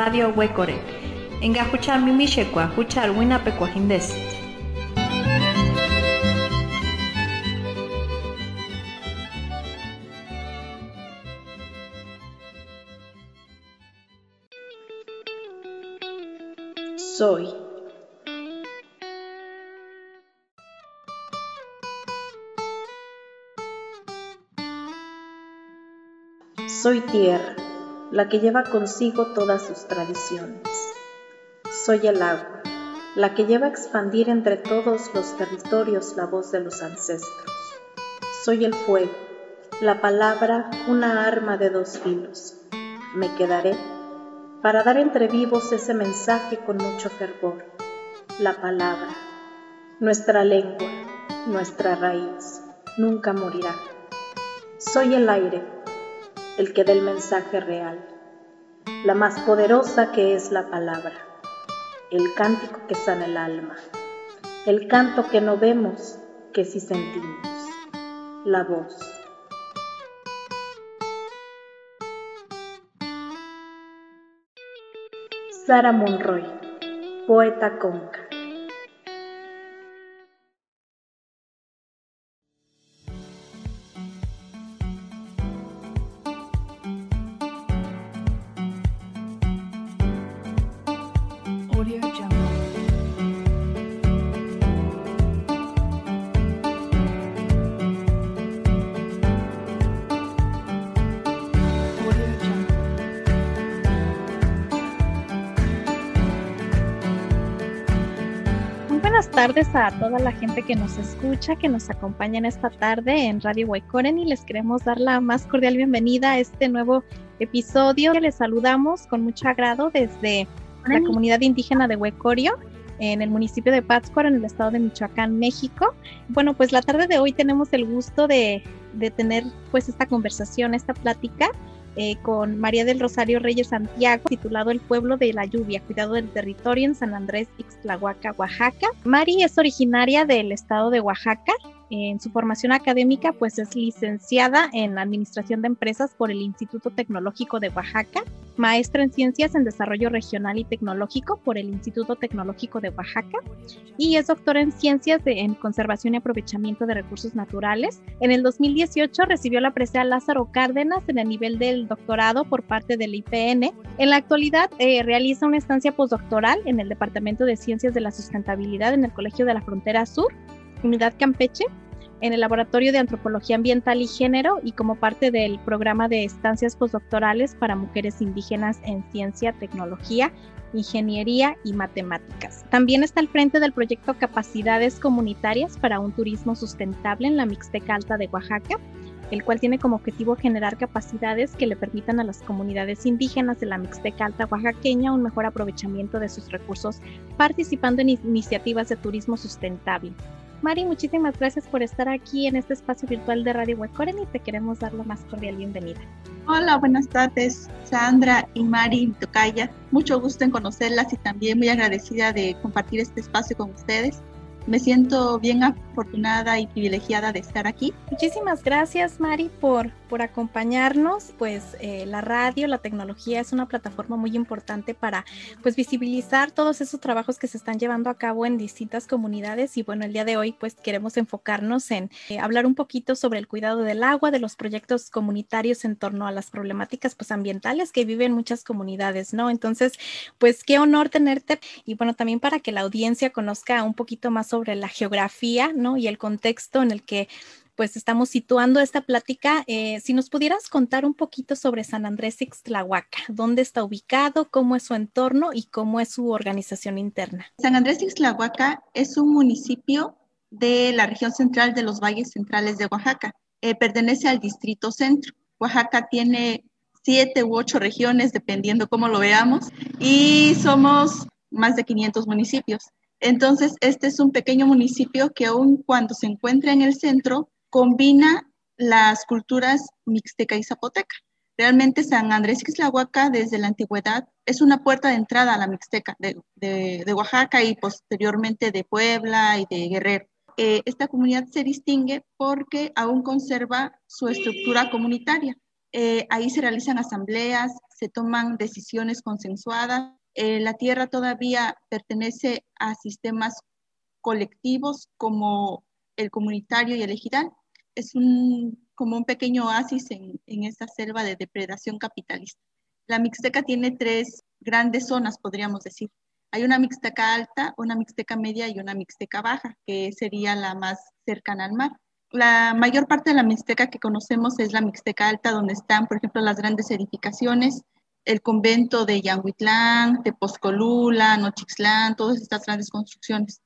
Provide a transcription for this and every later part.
Radio Huecore. Engajucha mimishekwa, huchar winapekuajindes. Soy. Soy tierra, la que lleva consigo todas sus tradiciones. Soy el agua, la que lleva a expandir entre todos los territorios la voz de los ancestros. Soy el fuego, la palabra una arma de dos filos. Me quedaré para dar entre vivos ese mensaje con mucho fervor. La palabra, nuestra lengua, nuestra raíz, nunca morirá. Soy el aire, el que da el mensaje real, la más poderosa que es la palabra, el cántico que sana el alma, el canto que no vemos, que sí sentimos, la voz. Sara Monroy, poeta conca. Tardes a toda la gente que nos escucha, que nos acompaña en esta tarde en Radio Huecoren y les queremos dar la más cordial bienvenida a este nuevo episodio. Les saludamos con mucho agrado desde la comunidad indígena de Huecorio en el municipio de Pátzcuaro, en el estado de Michoacán, México. Bueno, pues la tarde de hoy tenemos el gusto de, de tener pues esta conversación, esta plática eh, con María del Rosario Reyes Santiago, titulado El pueblo de la lluvia, cuidado del territorio en San Andrés, Ixtlahuaca, Oaxaca. Mari es originaria del estado de Oaxaca en su formación académica, pues es licenciada en Administración de Empresas por el Instituto Tecnológico de Oaxaca, maestra en Ciencias en Desarrollo Regional y Tecnológico por el Instituto Tecnológico de Oaxaca y es doctora en Ciencias en Conservación y Aprovechamiento de Recursos Naturales. En el 2018 recibió la presea Lázaro Cárdenas en el nivel del doctorado por parte del IPN. En la actualidad eh, realiza una estancia postdoctoral en el Departamento de Ciencias de la Sustentabilidad en el Colegio de la Frontera Sur Unidad Campeche en el Laboratorio de Antropología Ambiental y Género y como parte del programa de estancias postdoctorales para mujeres indígenas en ciencia, tecnología, ingeniería y matemáticas. También está al frente del proyecto Capacidades Comunitarias para un Turismo Sustentable en la Mixteca Alta de Oaxaca, el cual tiene como objetivo generar capacidades que le permitan a las comunidades indígenas de la Mixteca Alta Oaxaqueña un mejor aprovechamiento de sus recursos participando en iniciativas de turismo sustentable. Mari, muchísimas gracias por estar aquí en este espacio virtual de Radio Huecoren y te queremos dar la más cordial bienvenida. Hola, buenas tardes, Sandra y Mari Tocaya. Mucho gusto en conocerlas y también muy agradecida de compartir este espacio con ustedes. Me siento bien afortunada y privilegiada de estar aquí. Muchísimas gracias, Mari, por, por acompañarnos. Pues eh, la radio, la tecnología es una plataforma muy importante para pues visibilizar todos esos trabajos que se están llevando a cabo en distintas comunidades. Y bueno, el día de hoy pues queremos enfocarnos en eh, hablar un poquito sobre el cuidado del agua, de los proyectos comunitarios en torno a las problemáticas pues ambientales que viven muchas comunidades, ¿no? Entonces, pues qué honor tenerte y bueno, también para que la audiencia conozca un poquito más sobre la geografía, ¿no? Y el contexto en el que pues estamos situando esta plática. Eh, si nos pudieras contar un poquito sobre San Andrés Ixtlahuaca, dónde está ubicado, cómo es su entorno y cómo es su organización interna. San Andrés Ixtlahuaca es un municipio de la región central de los valles centrales de Oaxaca. Eh, pertenece al distrito centro. Oaxaca tiene siete u ocho regiones, dependiendo cómo lo veamos, y somos más de 500 municipios. Entonces, este es un pequeño municipio que aun cuando se encuentra en el centro, combina las culturas mixteca y zapoteca. Realmente San Andrés Ixtlahuaca desde la antigüedad es una puerta de entrada a la mixteca de, Oaxaca y posteriormente de Puebla y de Guerrero. Eh, esta comunidad se distingue porque aún conserva su estructura comunitaria. Eh, ahí se realizan asambleas, se toman decisiones consensuadas. Eh, la tierra todavía pertenece a sistemas colectivos como el comunitario y el ejidal. Es un, como un pequeño oasis en, en esta selva de depredación capitalista. La Mixteca tiene tres grandes zonas, podríamos decir. Hay una Mixteca alta, una Mixteca media y una Mixteca baja, que sería la más cercana al mar. La mayor parte de la Mixteca que conocemos es la Mixteca alta, donde están, por ejemplo, las grandes edificaciones, el convento de Yanguitlán, Tepozcolula, Nochixtlán, todas estas grandes construcciones.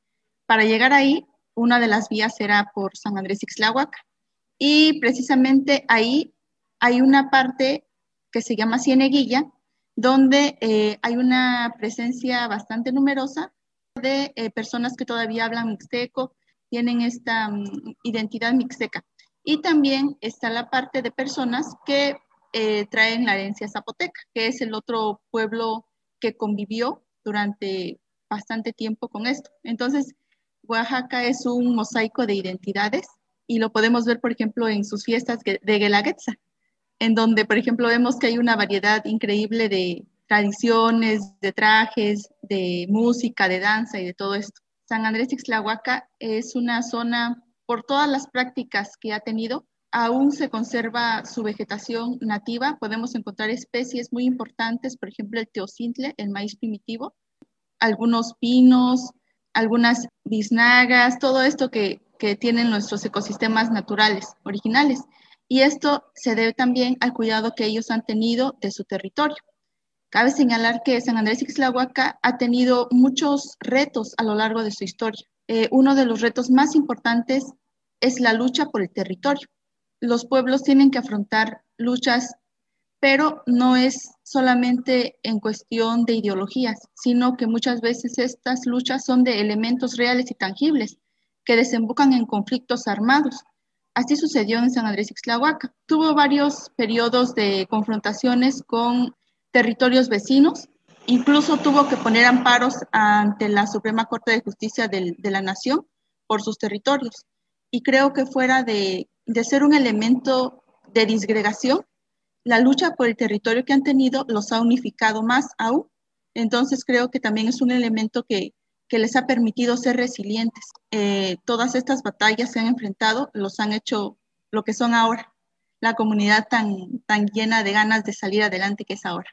Para llegar ahí, una de las vías era por San Andrés Ixtlahuaca. Y precisamente ahí hay una parte que se llama Cieneguilla, donde eh, hay una presencia bastante numerosa de eh, personas que todavía hablan mixteco, tienen esta mm, identidad mixteca. Y también está la parte de personas que eh, traen la herencia zapoteca, que es el otro pueblo que convivió durante bastante tiempo con esto. Entonces, Oaxaca es un mosaico de identidades y lo podemos ver, por ejemplo, en sus fiestas de Guelaguetza, en donde, por ejemplo, vemos que hay una variedad increíble de tradiciones, de trajes, de música, de danza y de todo esto. San Andrés Ixtlahuaca es una zona, por todas las prácticas que ha tenido, aún se conserva su vegetación nativa. Podemos encontrar especies muy importantes, por ejemplo, el teocintle, el maíz primitivo, algunos pinos, algunas biznagas, todo esto que, que tienen nuestros ecosistemas naturales originales y esto se debe también al cuidado que ellos han tenido de su territorio. Cabe señalar que San Andrés Ixtlahuaca ha tenido muchos retos a lo largo de su historia. Eh, uno de los retos más importantes es la lucha por el territorio. Los pueblos tienen que afrontar luchas, pero no es solamente en cuestión de ideologías, sino que muchas veces estas luchas son de elementos reales y tangibles que desembocan en conflictos armados Así sucedió en San Andrés Ixtlahuaca. Tuvo varios periodos de confrontaciones con territorios vecinos, incluso tuvo que poner amparos ante la Suprema Corte de Justicia de la Nación por sus territorios. Y creo que fuera de, de ser un elemento de disgregación, la lucha por el territorio que han tenido los ha unificado más aún. Entonces creo que también es un elemento que, que les ha permitido ser resilientes. Eh, todas estas batallas se han enfrentado, los han hecho lo que son ahora, la comunidad tan, tan llena de ganas de salir adelante que es ahora.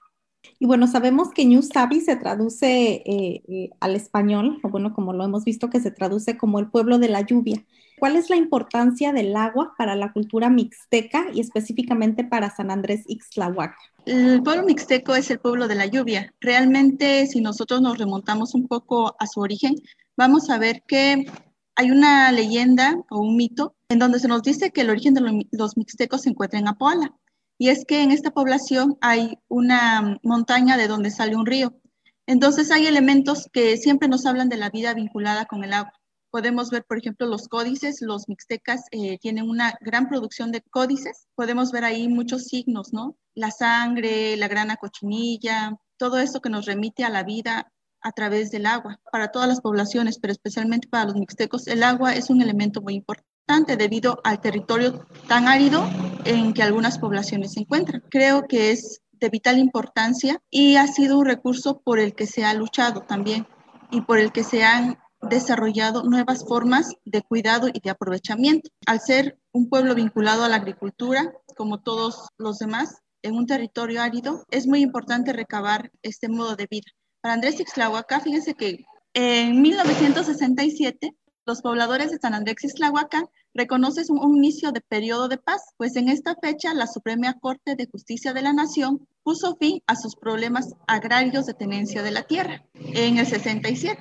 Y bueno, sabemos que New Sabi se traduce eh, eh, al español, o bueno, como lo hemos visto, que se traduce como el pueblo de la lluvia. ¿Cuál es la importancia del agua para la cultura mixteca y específicamente para San Andrés Ixtlahuaca? El pueblo mixteco es el pueblo de la lluvia. Realmente, si nosotros nos remontamos un poco a su origen, vamos a ver que hay una leyenda o un mito en donde se nos dice que el origen de los mixtecos se encuentra en Apoala. Y es que en esta población hay una montaña de donde sale un río. Entonces hay elementos que siempre nos hablan de la vida vinculada con el agua. Podemos ver, por ejemplo, los códices, los mixtecas eh, tienen una gran producción de códices. Podemos ver ahí muchos signos, ¿no? La sangre, la grana cochinilla, todo esto que nos remite a la vida a través del agua. Para todas las poblaciones, pero especialmente para los mixtecos, el agua es un elemento muy importante debido al territorio tan árido en que algunas poblaciones se encuentran. Creo que es de vital importancia y ha sido un recurso por el que se ha luchado también y por el que se han desarrollado nuevas formas de cuidado y de aprovechamiento. Al ser un pueblo vinculado a la agricultura, como todos los demás, en un territorio árido, es muy importante recabar este modo de vida. Para Andrés Ixtlahuaca, fíjense que en 1967 los pobladores de San Andrés Ixtlahuaca reconocen un, inicio de periodo de paz, pues en esta fecha la Suprema Corte de Justicia de la Nación puso fin a sus problemas agrarios de tenencia de la tierra. En el 67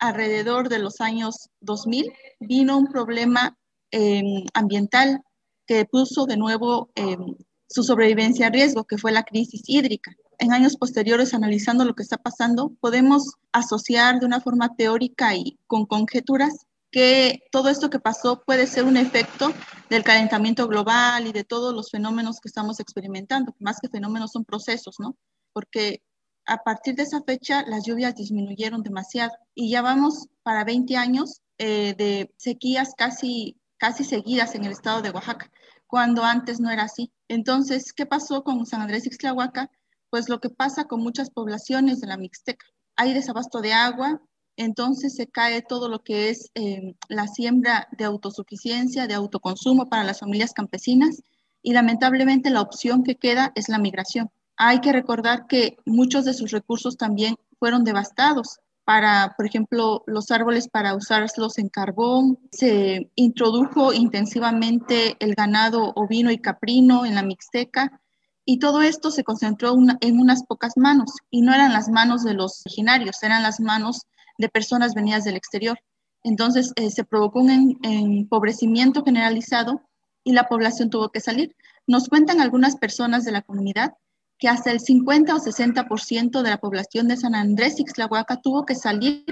alrededor de los años 2000 vino un problema em, ambiental que puso de nuevo em, su sobrevivencia a riesgo, que fue la crisis hídrica. En años posteriores, analizando lo que está pasando, podemos asociar de una forma teórica y con conjeturas que todo esto que pasó puede ser un efecto del calentamiento global y de todos los fenómenos que estamos experimentando. Más que fenómenos son procesos, ¿no? Porque a partir de esa fecha las lluvias disminuyeron demasiado y ya vamos para 20 años eh, de sequías casi, casi seguidas en el estado de Oaxaca. cuando antes no era así. Entonces, ¿qué pasó con San Andrés Ixtlahuaca? Pues lo que pasa con muchas poblaciones de la Mixteca. Hay desabasto de agua, entonces se cae todo lo que es eh, la siembra de autosuficiencia, de autoconsumo para las familias campesinas y lamentablemente la opción que queda es la migración. Hay que recordar que muchos de sus recursos también fueron devastados para, por ejemplo, los árboles para usarlos en carbón. Se introdujo intensivamente el ganado ovino y caprino en la Mixteca y todo esto se concentró en unas pocas manos y no eran las manos de los originarios, eran las manos de personas venidas del exterior. Entonces eh, se provocó un empobrecimiento generalizado y la población tuvo que salir. Nos cuentan algunas personas de la comunidad que hasta el 50 o 60% de la población de San Andrés Ixtlahuaca tuvo que salir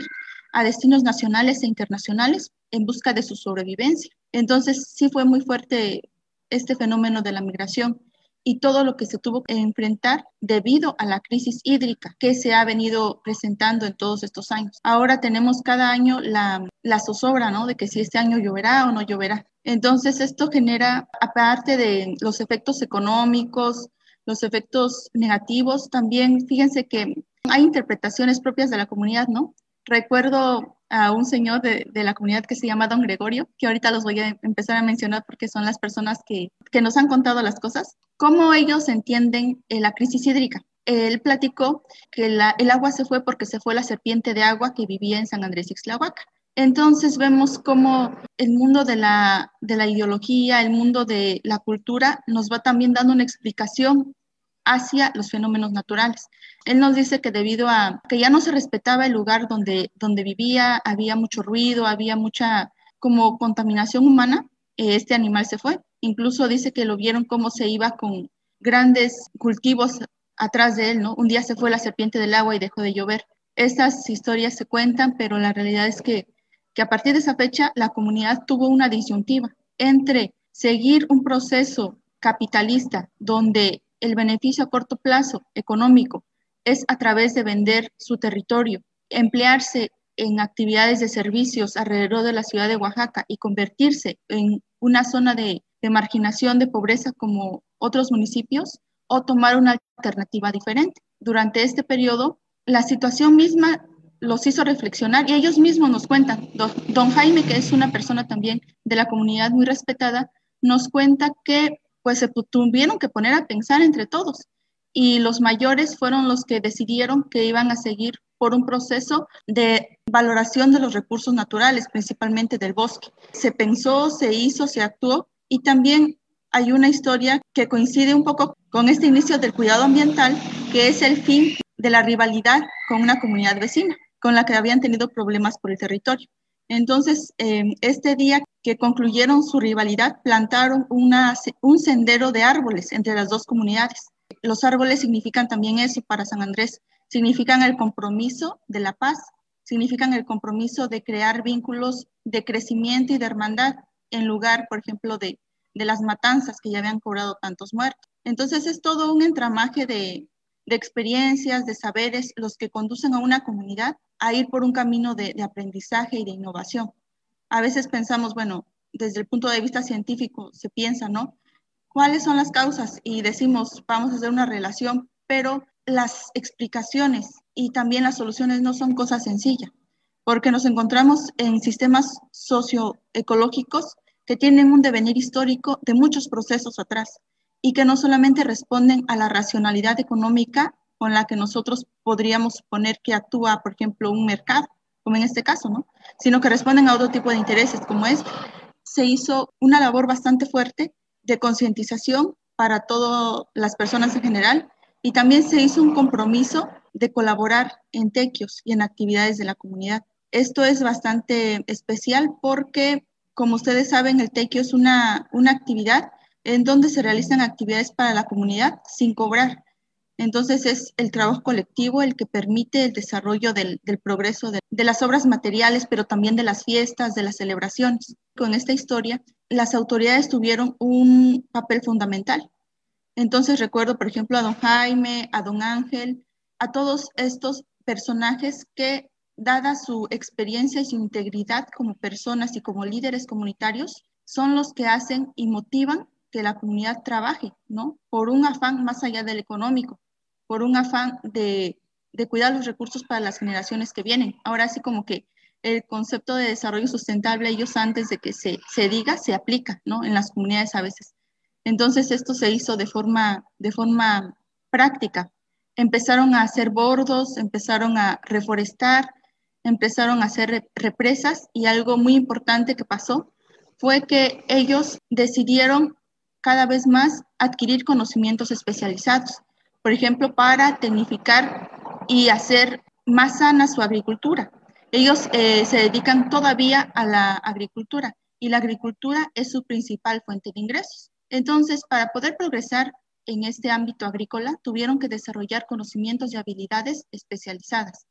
a destinos nacionales e internacionales en busca de su sobrevivencia. Entonces sí fue muy fuerte este fenómeno de la migración y todo lo que se tuvo que enfrentar debido a la crisis hídrica que se ha venido presentando en todos estos años. Ahora tenemos cada año la, la zozobra, ¿no? De que si este año lloverá o no lloverá. Entonces, esto genera, aparte de los efectos económicos, los efectos negativos, también fíjense que hay interpretaciones propias de la comunidad, ¿no? Recuerdo a un señor de, la comunidad que se llama Don Gregorio, que ahorita los voy a empezar a mencionar porque son las personas que, que nos han contado las cosas, cómo ellos entienden eh, la crisis hídrica. Él platicó que el agua se fue porque se fue la serpiente de agua que vivía en San Andrés Ixtlahuaca. Entonces vemos cómo el mundo de la, de la ideología, el mundo de la cultura nos va también dando una explicación hacia los fenómenos naturales. Él nos dice que debido a que ya no se respetaba el lugar donde, donde vivía, había mucho ruido, había mucha como contaminación humana, eh, este animal se fue. Incluso dice que lo vieron cómo se iba con grandes cultivos atrás de él, ¿no? Un día se fue la serpiente del agua y dejó de llover. Estas historias se cuentan, pero la realidad es que, que a partir de esa fecha la comunidad tuvo una disyuntiva entre seguir un proceso capitalista donde el beneficio a corto plazo económico es a través de vender su territorio, emplearse en actividades de servicios alrededor de la ciudad de Oaxaca y convertirse en una zona de, marginación, de pobreza como otros municipios, o tomar una alternativa diferente. Durante este periodo, la situación misma los hizo reflexionar y ellos mismos nos cuentan. don Jaime, que es una persona también de la comunidad muy respetada, nos cuenta que pues se tuvieron que poner a pensar entre todos. Y los mayores fueron los que decidieron que iban a seguir por un proceso de valoración de los recursos naturales, principalmente del bosque. Se pensó, se hizo, se actuó y también hay una historia que coincide un poco con este inicio del cuidado ambiental, que es el fin de la rivalidad con una comunidad vecina, con la que habían tenido problemas por el territorio. Entonces, eh, este día que concluyeron su rivalidad, plantaron un sendero de árboles entre las dos comunidades. Los árboles significan también eso para San Andrés, significan el compromiso de la paz, significan el compromiso de crear vínculos de crecimiento y de hermandad en lugar, por ejemplo, de, las matanzas que ya habían cobrado tantos muertos. Entonces es todo un entramaje de, de experiencias, de saberes, los que conducen a una comunidad a ir por un camino de, aprendizaje y de innovación. A veces pensamos, bueno, desde el punto de vista científico se piensa, ¿no? ¿Cuáles son las causas? Y decimos, vamos a hacer una relación, pero las explicaciones y también las soluciones no son cosas sencillas, porque nos encontramos en sistemas socioecológicos que tienen un devenir histórico de muchos procesos atrás y que no solamente responden a la racionalidad económica con la que nosotros podríamos suponer que actúa, por ejemplo, un mercado, como en este caso, ¿no? Sino que responden a otro tipo de intereses como este. Se hizo una labor bastante fuerte de concientización para todas las personas en general y también se hizo un compromiso de colaborar en tequios y en actividades de la comunidad. Esto es bastante especial porque, como ustedes saben, el tequio es una, una actividad en donde se realizan actividades para la comunidad sin cobrar. Entonces es el trabajo colectivo el que permite el desarrollo del, progreso de, de, las obras materiales, pero también de las fiestas, de las celebraciones. Con esta historia, las autoridades tuvieron un papel fundamental. Entonces recuerdo, por ejemplo, a don Jaime, a don Ángel, a todos estos personajes que, dada su experiencia y su integridad como personas y como líderes comunitarios, son los que hacen y motivan que la comunidad trabaje, ¿no? Por un afán más allá del económico, por un afán de, de cuidar los recursos para las generaciones que vienen. Ahora sí como que el concepto de desarrollo sustentable, ellos antes de que se, se diga, se aplica, ¿no? En las comunidades a veces. Entonces esto se hizo de forma, de forma práctica. Empezaron a hacer bordos, empezaron a reforestar, empezaron a hacer represas y algo muy importante que pasó fue que ellos decidieron cada vez más adquirir conocimientos especializados, por ejemplo, para tecnificar y hacer más sana su agricultura. Ellos eh, se dedican todavía a la agricultura y la agricultura es su principal fuente de ingresos. Entonces, para poder progresar en este ámbito agrícola, tuvieron que desarrollar conocimientos y habilidades especializadas.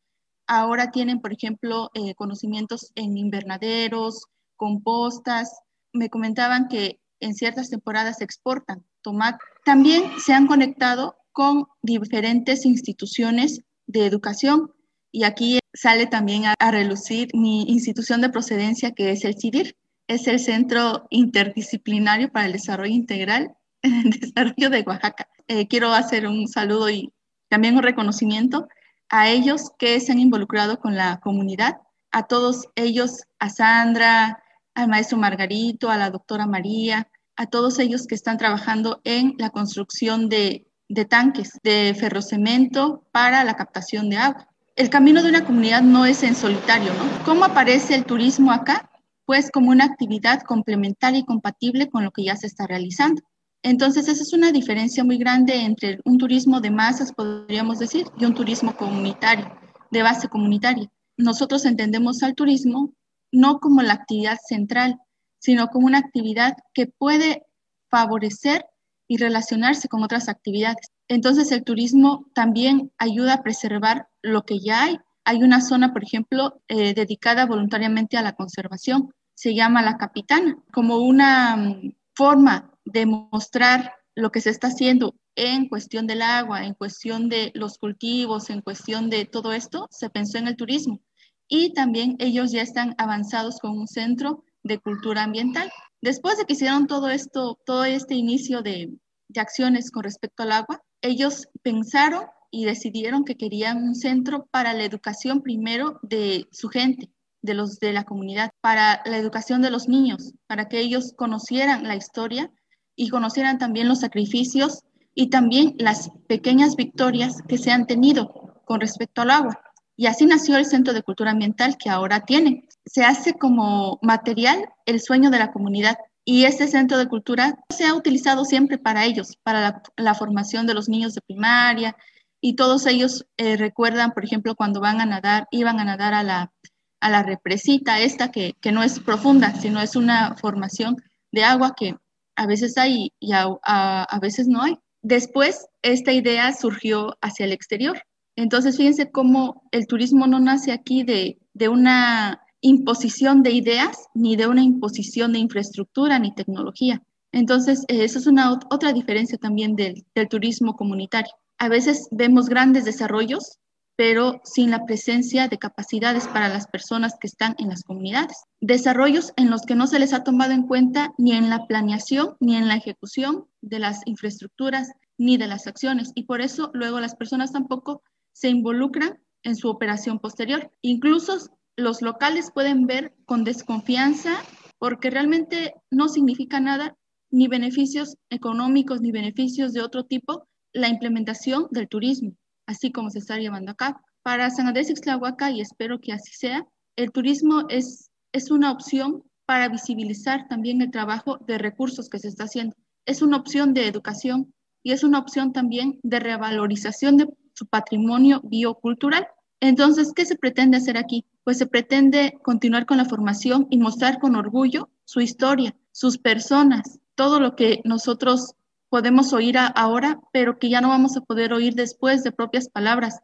Ahora tienen, por ejemplo, eh, conocimientos en invernaderos, compostas. Me comentaban que en ciertas temporadas exportan tomate. También se han conectado con diferentes instituciones de educación y aquí sale también a, a, relucir mi institución de procedencia que es el CIDIR. Es el Centro Interdisciplinario para el Desarrollo Integral Desarrollo de Oaxaca. Eh, quiero hacer un saludo y también un reconocimiento a ellos que se han involucrado con la comunidad, a todos ellos, a Sandra, al maestro Margarito, a la doctora María, a todos ellos que están trabajando en la construcción de, de tanques de ferrocemento para la captación de agua. El camino de una comunidad no es en solitario, ¿no? ¿Cómo aparece el turismo acá? Pues como una actividad complementaria y compatible con lo que ya se está realizando. Entonces, esa es una diferencia muy grande entre un turismo de masas, podríamos decir, y un turismo comunitario, de base comunitaria. Nosotros entendemos al turismo no como la actividad central, sino como una actividad que puede favorecer y relacionarse con otras actividades. Entonces, el turismo también ayuda a preservar lo que ya hay. Hay una zona, por ejemplo, eh, dedicada voluntariamente a la conservación. Se llama La Capitana, como una mm, forma de mostrar lo que se está haciendo en cuestión del agua, en cuestión de los cultivos, en cuestión de todo esto, se pensó en el turismo. Y también ellos ya están avanzados con un centro de cultura ambiental. Después de que hicieron todo esto, todo este inicio de, de acciones con respecto al agua, ellos pensaron y decidieron que querían un centro para la educación primero de su gente, de los de la comunidad, para la educación de los niños, para que ellos conocieran la historia y conocieran también los sacrificios y también las pequeñas victorias que se han tenido con respecto al agua. Y así nació el Centro de Cultura Ambiental que ahora tiene. Se hace como material el sueño de la comunidad. Y este centro de cultura se ha utilizado siempre para ellos, para la, formación de los niños de primaria. Y todos ellos eh, recuerdan, por ejemplo, cuando van a nadar, iban a nadar a la, a la represita esta, que, que no es profunda, sino es una formación de agua que a veces hay y a, a, veces no hay. Después, esta idea surgió hacia el exterior. Entonces, fíjense cómo el turismo no nace aquí de, de una imposición de ideas, ni de una imposición de infraestructura, ni tecnología. Entonces, eh, eso es una otra diferencia también del, del turismo comunitario. A veces vemos grandes desarrollos pero sin la presencia de capacidades para las personas que están en las comunidades. Desarrollos en los que no se les ha tomado en cuenta ni en la planeación ni en la ejecución de las infraestructuras ni de las acciones y por eso luego las personas tampoco se involucran en su operación posterior. Incluso los locales pueden ver con desconfianza porque realmente no significa nada ni beneficios económicos ni beneficios de otro tipo la implementación del turismo así como se está llevando a cabo. Para San Andrés Ixtlahuaca, y espero que así sea, el turismo es, es una opción para visibilizar también el trabajo de recursos que se está haciendo. Es una opción de educación y es una opción también de revalorización de su patrimonio biocultural. Entonces, ¿qué se pretende hacer aquí? Pues se pretende continuar con la formación y mostrar con orgullo su historia, sus personas, todo lo que nosotros podemos oír ahora, pero que ya no vamos a poder oír después de propias palabras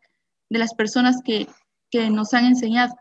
de las personas que, que nos han enseñado,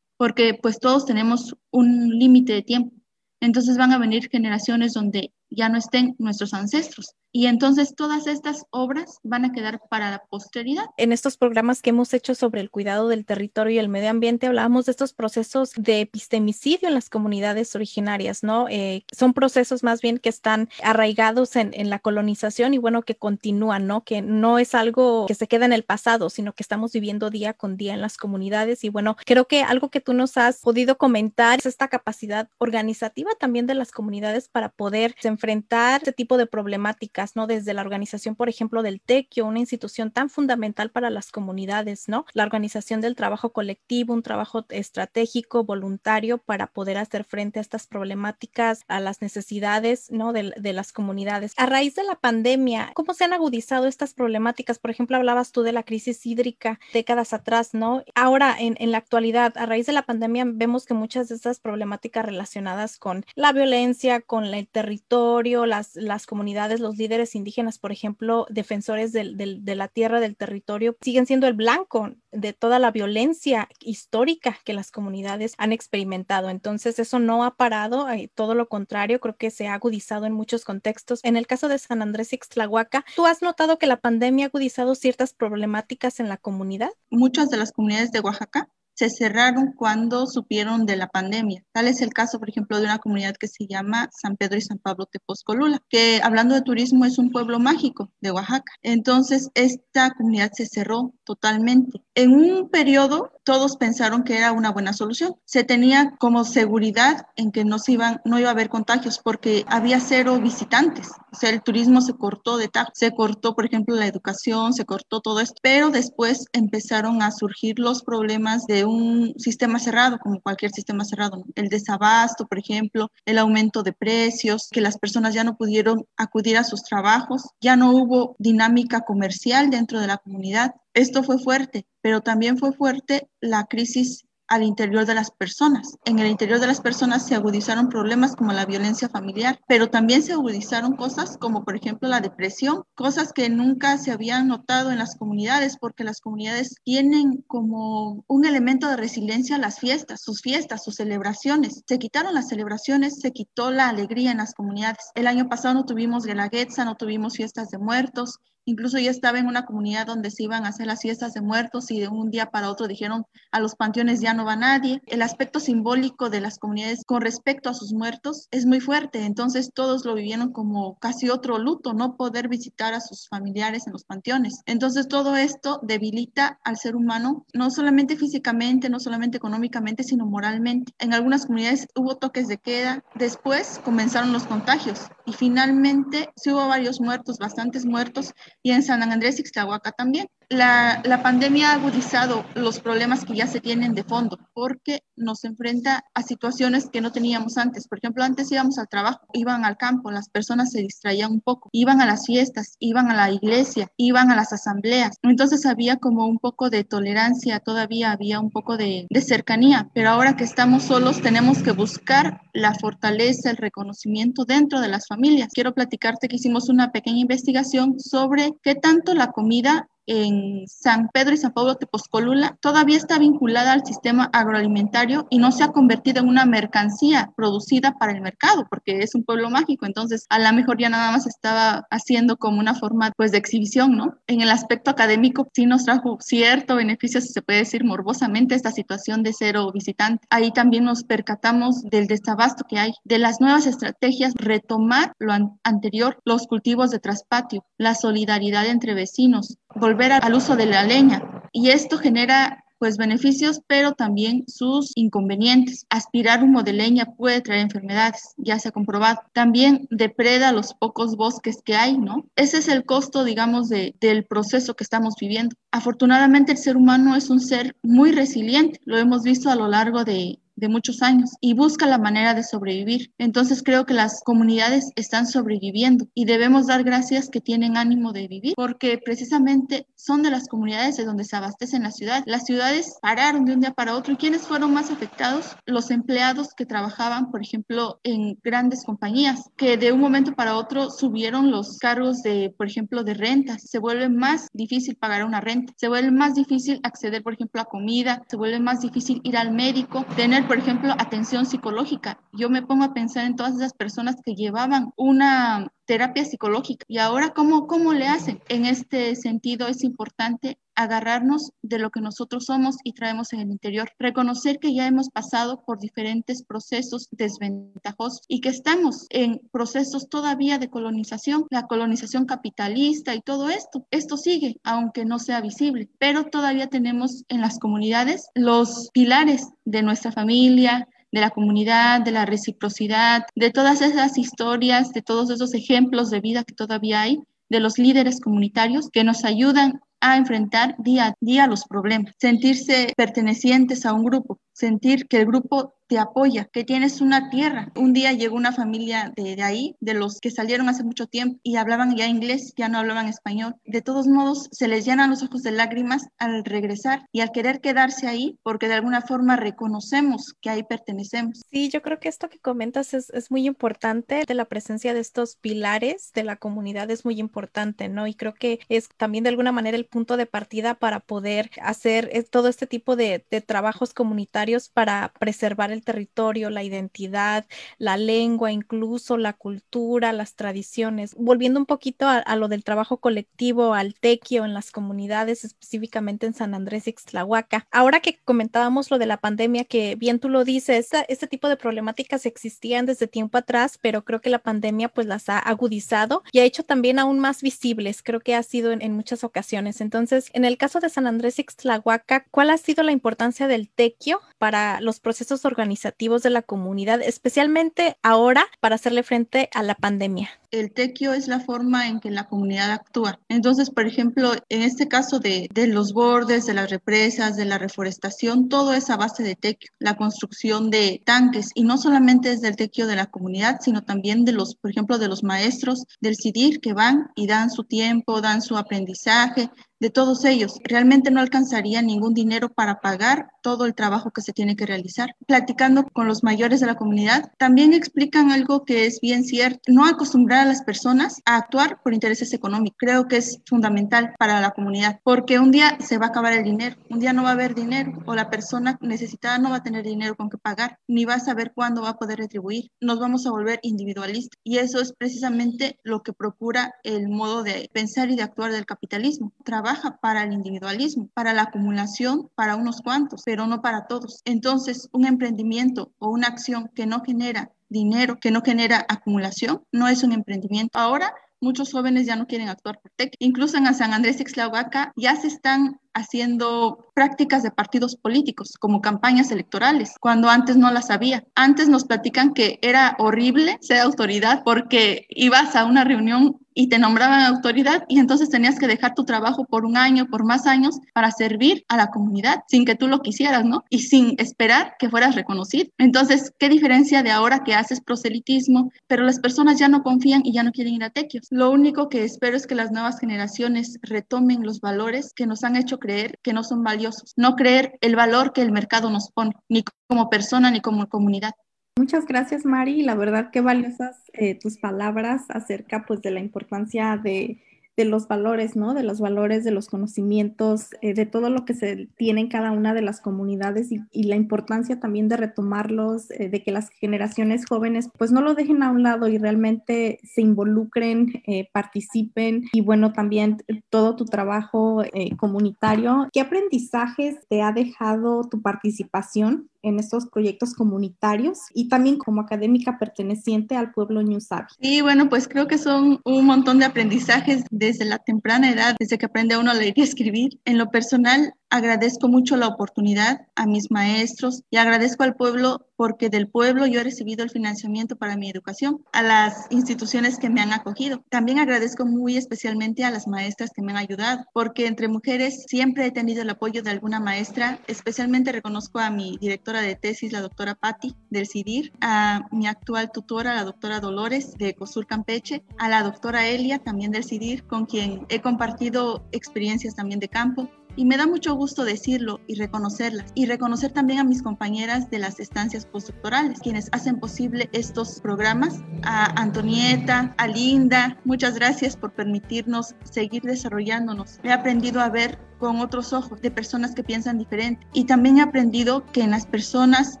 porque pues todos tenemos un límite de tiempo. Entonces van a venir generaciones donde ya no estén nuestros ancestros. Y entonces todas estas obras van a quedar para la posteridad. En estos programas que hemos hecho sobre el cuidado del territorio y el medio ambiente, hablábamos de estos procesos de epistemicidio en las comunidades originarias, ¿no? Eh, son procesos más bien que están arraigados en, en, la colonización y bueno, que continúan, ¿no? Que no es algo que se queda en el pasado, sino que estamos viviendo día con día en las comunidades. Y bueno, creo que algo que tú nos has podido comentar es esta capacidad organizativa también de las comunidades para poder enfrentar este tipo de problemáticas ¿no? Desde la organización, por ejemplo, del TECIO, una institución tan fundamental para las comunidades, ¿no? La organización del trabajo colectivo, un trabajo estratégico, voluntario para poder hacer frente a estas problemáticas, a las necesidades, ¿no? De, las comunidades. A raíz de la pandemia, ¿cómo se han agudizado estas problemáticas? Por ejemplo, hablabas tú de la crisis hídrica décadas atrás, ¿no? Ahora, en, en la actualidad, a raíz de la pandemia, vemos que muchas de estas problemáticas relacionadas con la violencia, con el territorio, las, las comunidades, los líderes, líderes indígenas, por ejemplo, defensores de la tierra, del territorio, siguen siendo el blanco de toda la violencia histórica que las comunidades han experimentado. Entonces, eso no ha parado, eh, todo lo contrario, creo que se ha agudizado en muchos contextos. En el caso de San Andrés Ixtlahuaca, ¿tú has notado que la pandemia ha agudizado ciertas problemáticas en la comunidad? Muchas de las comunidades de Oaxaca se cerraron cuando supieron de la pandemia. Tal es el caso, por ejemplo, de una comunidad que se llama San Pedro y San Pablo Tepozcolula, que hablando de turismo es un pueblo mágico de Oaxaca. Entonces, esta comunidad se cerró totalmente. En un periodo, todos pensaron que era una buena solución. Se tenía como seguridad en que no, iba a haber contagios porque había cero visitantes. O sea, el turismo se cortó de tal. Se cortó, por ejemplo, la educación, se cortó todo esto. Pero después empezaron a surgir los problemas de un sistema cerrado, como cualquier sistema cerrado, el desabasto, por ejemplo, el aumento de precios, que las personas ya no pudieron acudir a sus trabajos, ya no hubo dinámica comercial dentro de la comunidad. Esto fue fuerte, pero también fue fuerte la crisis al interior de las personas. En el interior de las personas se agudizaron problemas como la violencia familiar, pero también se agudizaron cosas como por ejemplo la depresión, cosas que nunca se habían notado en las comunidades porque las comunidades tienen como un elemento de resiliencia las fiestas, sus fiestas, sus celebraciones. Se quitaron las celebraciones, se quitó la alegría en las comunidades. El año pasado no tuvimos Guelaguetza, no tuvimos fiestas de muertos, Incluso yo estaba en una comunidad donde se iban a hacer las fiestas de muertos y de un día para otro dijeron a los panteones ya no va nadie. El aspecto simbólico de las comunidades con respecto a sus muertos es muy fuerte, entonces todos lo vivieron como casi otro luto, no poder visitar a sus familiares en los panteones. Entonces todo esto debilita al ser humano, no solamente físicamente, no solamente económicamente, sino moralmente. En algunas comunidades hubo toques de queda, después comenzaron los contagios y finalmente sí hubo varios muertos, bastantes muertos y en San Andrés Ixtahuaca también la, la, pandemia ha agudizado los problemas que ya se tienen de fondo, porque nos enfrenta a situaciones que no teníamos antes. Por ejemplo, antes íbamos al trabajo, iban al campo, las personas se distraían un poco, iban a las fiestas, iban a la iglesia, iban a las asambleas. Entonces había como un poco de tolerancia, todavía había un poco de, de cercanía, pero ahora que estamos solos tenemos que buscar la fortaleza, el reconocimiento dentro de las familias. Quiero platicarte que hicimos una pequeña investigación sobre qué tanto la comida en San Pedro y San Pablo Tepozcolula todavía está vinculada al sistema agroalimentario y no se ha convertido en una mercancía producida para el mercado, porque es un pueblo mágico, entonces a lo mejor ya nada más estaba haciendo como una forma pues de exhibición, ¿no? En el aspecto académico sí nos trajo cierto beneficio, si se puede decir morbosamente, esta situación de cero visitante. Ahí también nos percatamos del desabasto que hay, de las nuevas estrategias, retomar lo anterior, los cultivos de traspatio, la solidaridad entre vecinos, volver al uso de la leña. Y esto genera pues beneficios, pero también sus inconvenientes. Aspirar humo de leña puede traer enfermedades, ya se ha comprobado. También depreda los pocos bosques que hay, ¿no? Ese es el costo, digamos, de, del proceso que estamos viviendo. Afortunadamente el ser humano es un ser muy resiliente, lo hemos visto a lo largo de, de muchos años y busca la manera de sobrevivir. Entonces creo que las comunidades están sobreviviendo y debemos dar gracias que tienen ánimo de vivir porque precisamente son de las comunidades de donde se abastecen la ciudad. Las ciudades pararon de un día para otro y ¿quiénes fueron más afectados? Los empleados que trabajaban, por ejemplo, en grandes compañías, que de un momento para otro subieron los cargos de, por ejemplo, de rentas. Se vuelve más difícil pagar una renta, se vuelve más difícil acceder, por ejemplo, a comida, se vuelve más difícil ir al médico, tener por ejemplo, atención psicológica. Yo me pongo a pensar en todas esas personas que llevaban una terapia psicológica. ¿Y ahora cómo, cómo le hacen? En este sentido es importante agarrarnos de lo que nosotros somos y traemos en el interior, reconocer que ya hemos pasado por diferentes procesos desventajosos y que estamos en procesos todavía de colonización, la colonización capitalista y todo esto. Esto sigue, aunque no sea visible, pero todavía tenemos en las comunidades los pilares de nuestra familia, de la comunidad, de la reciprocidad, de todas esas historias, de todos esos ejemplos de vida que todavía hay, de los líderes comunitarios que nos ayudan a enfrentar día a día los problemas, sentirse pertenecientes a un grupo, sentir que el grupo te apoya, que tienes una tierra. Un día llegó una familia de, ahí, de los que salieron hace mucho tiempo y hablaban ya inglés, ya no hablaban español. De todos modos, se les llenan los ojos de lágrimas al regresar y al querer quedarse ahí porque de alguna forma reconocemos que ahí pertenecemos. Sí, yo creo que esto que comentas es, es muy importante, de la presencia de estos pilares de la comunidad es muy importante, ¿no? Y creo que es también de alguna manera el punto de partida para poder hacer eh, todo este tipo de, de trabajos comunitarios para preservar el territorio, la identidad, la lengua, incluso la cultura, las tradiciones. Volviendo un poquito a, lo del trabajo colectivo, al tequio en las comunidades, específicamente en San Andrés y Ixtlahuaca. Ahora que comentábamos lo de la pandemia, que bien tú lo dices, este tipo de problemáticas existían desde tiempo atrás, pero creo que la pandemia pues las ha agudizado y ha hecho también aún más visibles, creo que ha sido en, en muchas ocasiones. Entonces, en el caso de San Andrés Ixtlahuaca, ¿cuál ha sido la importancia del tequio para los procesos organizativos de la comunidad, especialmente ahora para hacerle frente a la pandemia? El tequio es la forma en que la comunidad actúa. Entonces, por ejemplo, en este caso de, los bordes, de las represas, de la reforestación, todo es a base de tequio. La construcción de tanques, y no solamente es del tequio de la comunidad, sino también de los, por ejemplo, de los maestros del CIDIR que van y dan su tiempo, dan su aprendizaje, de todos ellos. Realmente no alcanzaría ningún dinero para pagar todo el trabajo que se tiene que realizar. Platicando con los mayores de la comunidad, también explican algo que es bien cierto, no acostumbrar a las personas a actuar por intereses económicos. Creo que es fundamental para la comunidad, porque un día se va a acabar el dinero, un día no va a haber dinero o la persona necesitada no va a tener dinero con que pagar, ni va a saber cuándo va a poder retribuir. Nos vamos a volver individualistas y eso es precisamente lo que procura el modo de pensar y de actuar del capitalismo. Trabajo para el individualismo, para la acumulación para unos cuantos, pero no para todos. Entonces, un emprendimiento o una acción que no genera dinero, que no genera acumulación, no es un emprendimiento. Ahora, muchos jóvenes ya no quieren actuar por TEC. Incluso en San Andrés Ixtlahuaca ya se están haciendo prácticas de partidos políticos como campañas electorales, cuando antes no las había. Antes nos platican que era horrible ser autoridad porque ibas a una reunión y te nombraban autoridad y entonces tenías que dejar tu trabajo por un año, por más años, para servir a la comunidad sin que tú lo quisieras, ¿no? Y sin esperar que fueras reconocido. Entonces, ¿qué diferencia de ahora que haces proselitismo, pero las personas ya no confían y ya no quieren ir a tequios? Lo único que espero es que las nuevas generaciones retomen los valores que nos han hecho creer que no son valiosos, no creer el valor que el mercado nos pone, ni como persona ni como comunidad. Muchas gracias, Mari. La verdad que valiosas eh, tus palabras acerca pues de la importancia de los valores, ¿no? De los valores, de los conocimientos, eh, de todo lo que se tiene en cada una de las comunidades y, la importancia también de retomarlos, eh, de que las generaciones jóvenes pues no lo dejen a un lado y realmente se involucren, eh, participen y bueno, también todo tu trabajo comunitario. ¿Qué aprendizajes te ha dejado tu participación en estos proyectos comunitarios y también como académica perteneciente al pueblo Ñusabi. Sí, bueno, pues creo que son un montón de aprendizajes desde la temprana edad, desde que aprende uno a leer y escribir. En lo personal, agradezco mucho la oportunidad a mis maestros y agradezco al pueblo porque del pueblo yo he recibido el financiamiento para mi educación, a las instituciones que me han acogido. También agradezco muy especialmente a las maestras que me han ayudado, porque entre mujeres siempre he tenido el apoyo de alguna maestra, especialmente reconozco a mi de tesis, la doctora Patti del CIDIR, a mi actual tutora, la doctora Dolores de COSUR Campeche, a la doctora Elia también del CIDIR, con quien he compartido experiencias también de campo, y me da mucho gusto decirlo y reconocerlas. Y reconocer también a mis compañeras de las estancias postdoctorales, quienes hacen posible estos programas. A Antonieta, a Linda, muchas gracias por permitirnos seguir desarrollándonos. He aprendido a ver con otros ojos de personas que piensan diferente. Y también he aprendido que en las personas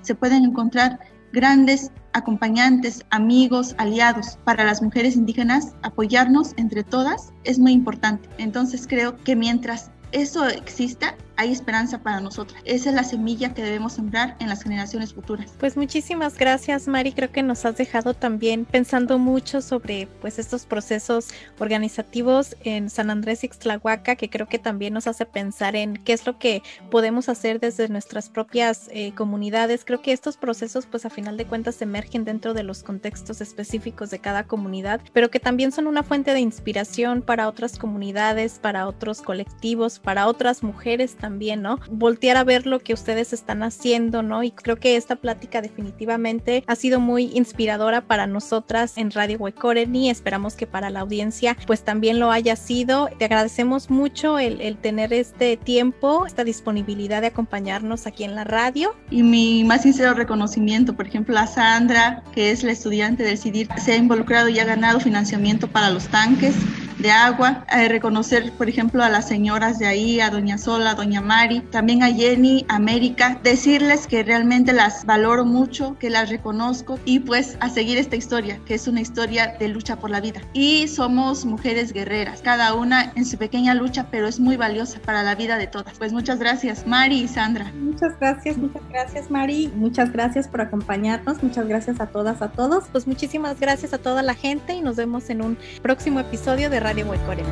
se pueden encontrar grandes acompañantes, amigos, aliados. Para las mujeres indígenas, apoyarnos entre todas es muy importante. Entonces creo que mientras eso exista, hay esperanza para nosotras. Esa es la semilla que debemos sembrar en las generaciones futuras. Pues muchísimas gracias, Mari. Creo que nos has dejado también pensando mucho sobre pues estos procesos organizativos en San Andrés Ixtlahuaca, que creo que también nos hace pensar en qué es lo que podemos hacer desde nuestras propias eh, comunidades. Creo que estos procesos, pues a final de cuentas, emergen dentro de los contextos específicos de cada comunidad, pero que también son una fuente de inspiración para otras comunidades, para otros colectivos, para otras mujeres también, ¿no? Voltear a ver lo que ustedes están haciendo, ¿no? Y creo que esta plática definitivamente ha sido muy inspiradora para nosotras en Radio Huecoreni. Esperamos que para la audiencia pues también lo haya sido. Te agradecemos mucho el, el tener este tiempo, esta disponibilidad de acompañarnos aquí en la radio. Y mi más sincero reconocimiento, por ejemplo, a Sandra, que es la estudiante de CIDIR, se ha involucrado y ha ganado financiamiento para los tanques de agua, a reconocer, por ejemplo, a las señoras de ahí, a doña Sola, a doña Mari, también a Jenny, América, decirles que realmente las valoro mucho, que las reconozco y pues a seguir esta historia, que es una historia de lucha por la vida. Y somos mujeres guerreras, cada una en su pequeña lucha, pero es muy valiosa para la vida de todas. Pues muchas gracias, Mari y Sandra. Muchas gracias, muchas gracias, Mari. Muchas gracias por acompañarnos. Muchas gracias a todas, a todos. Pues muchísimas gracias a toda la gente y nos vemos en un próximo episodio de Radio Huecore.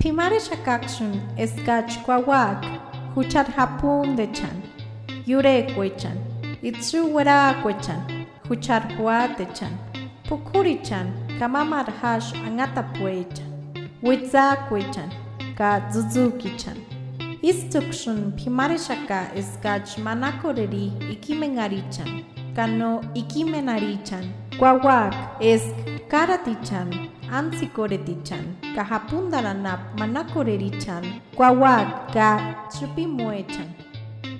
Pimare shakakshun eskach kwawak, huchat hapun dechan, yure kwechan, itsu wera kwechan, huchar huatechan, pukurichan, chan, pukuri chan, kamamar hash angata puechan, witza kwechan, ka zuzuki chan. Istukshun pimarishaka iskach gaj manakoreri ikimengarichan, kano ikimenarichan, guawak esk karatichan, ansikoretichan, kahapundaranap manakorerichan, kwawak ka chupimuechan.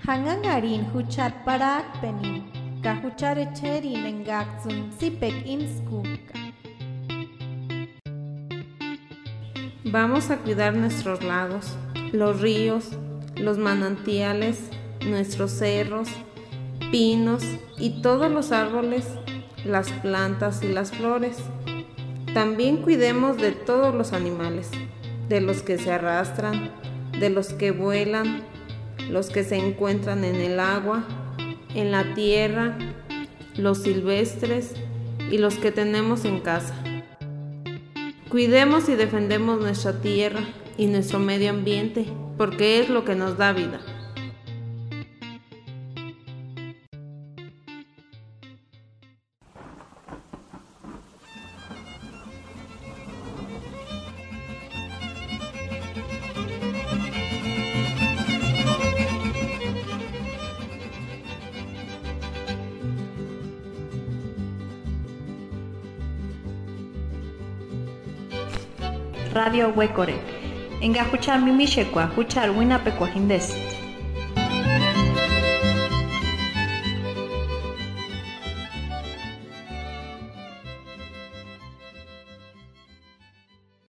Hangangarin huchat parak penin, kahucharecherin engakzun sipek inskuka. Vamos a cuidar nuestros lagos, los ríos, los manantiales, nuestros cerros, pinos y todos los árboles, las plantas y las flores. También cuidemos de todos los animales, de los que se arrastran, de los que vuelan, los que se encuentran en el agua, en la tierra, los silvestres y los que tenemos en casa. Cuidemos y defendemos nuestra tierra y nuestro medio ambiente, porque es lo que nos da vida. Radio Huecore. Enga huchar mimishekwa, huchar winapekwa hindest.